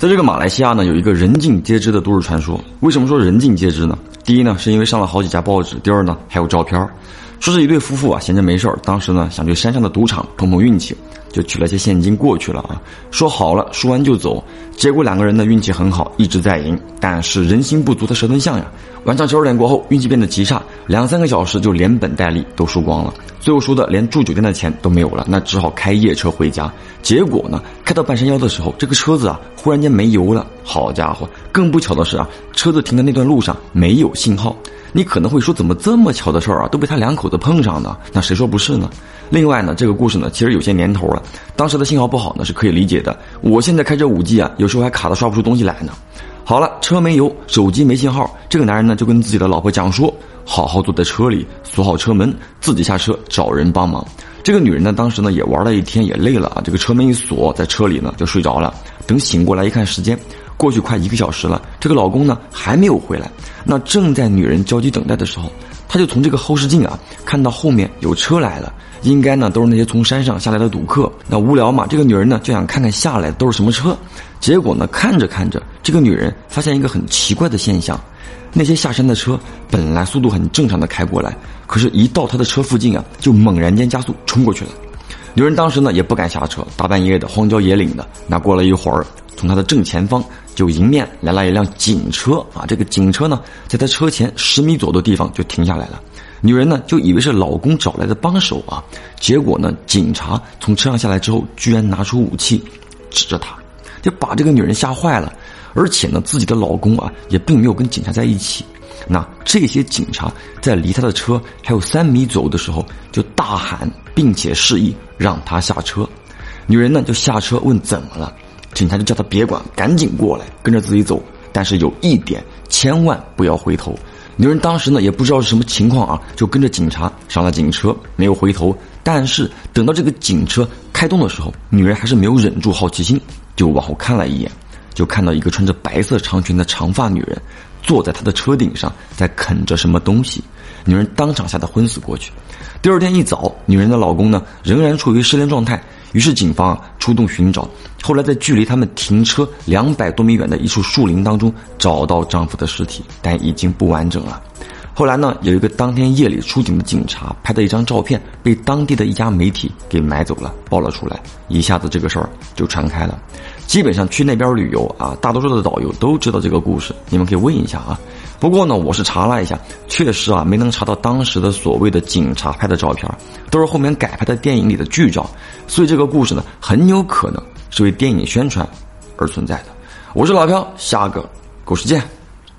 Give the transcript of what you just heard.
在这个马来西亚呢，有一个人尽皆知的都市传说。为什么说人尽皆知呢？第一呢，是因为上了好几家报纸；第二呢，还有照片说是一对夫妇啊，闲着没事儿，当时呢想去山上的赌场碰碰运气，就取了些现金过去了啊。说好了输完就走，结果两个人呢运气很好，一直在赢。但是人心不足的蛇吞象呀，晚上十二点过后，运气变得极差，两三个小时就连本带利都输光了，最后输的连住酒店的钱都没有了，那只好开夜车回家。结果呢，开到半山腰的时候，这个车子啊忽然间没油了。好家伙，更不巧的是啊，车子停的那段路上没有信号。你可能会说，怎么这么巧的事儿啊，都被他两口子碰上呢？那谁说不是呢？另外呢，这个故事呢，其实有些年头了，当时的信号不好呢，是可以理解的。我现在开着五 G 啊，有时候还卡的刷不出东西来呢。好了，车没油，手机没信号，这个男人呢，就跟自己的老婆讲说，好好坐在车里，锁好车门，自己下车找人帮忙。这个女人呢，当时呢也玩了一天，也累了啊，这个车门一锁，在车里呢就睡着了。等醒过来一看时间。过去快一个小时了，这个老公呢还没有回来。那正在女人焦急等待的时候，她就从这个后视镜啊看到后面有车来了，应该呢都是那些从山上下来的赌客。那无聊嘛，这个女人呢就想看看下来都是什么车。结果呢看着看着，这个女人发现一个很奇怪的现象：那些下山的车本来速度很正常的开过来，可是一到他的车附近啊，就猛然间加速冲过去了。女人当时呢也不敢下车，大半夜的荒郊野岭的。那过了一会儿，从他的正前方。就迎面来了一辆警车啊！这个警车呢，在他车前十米左右的地方就停下来了。女人呢，就以为是老公找来的帮手啊。结果呢，警察从车上下来之后，居然拿出武器，指着她，就把这个女人吓坏了。而且呢，自己的老公啊，也并没有跟警察在一起。那这些警察在离他的车还有三米左右的时候，就大喊并且示意让他下车。女人呢，就下车问怎么了。警察就叫他别管，赶紧过来，跟着自己走。但是有一点，千万不要回头。女人当时呢也不知道是什么情况啊，就跟着警察上了警车，没有回头。但是等到这个警车开动的时候，女人还是没有忍住好奇心，就往后看了一眼，就看到一个穿着白色长裙的长发女人坐在她的车顶上，在啃着什么东西。女人当场吓得昏死过去。第二天一早，女人的老公呢仍然处于失联状态。于是警方啊出动寻找，后来在距离他们停车两百多米远的一处树林当中找到丈夫的尸体，但已经不完整了。后来呢，有一个当天夜里出警的警察拍的一张照片，被当地的一家媒体给买走了，爆了出来，一下子这个事儿就传开了。基本上去那边旅游啊，大多数的导游都知道这个故事，你们可以问一下啊。不过呢，我是查了一下，确实啊，没能查到当时的所谓的警察拍的照片，都是后面改拍的电影里的剧照，所以这个故事呢，很有可能是为电影宣传而存在的。我是老飘，下个故事见。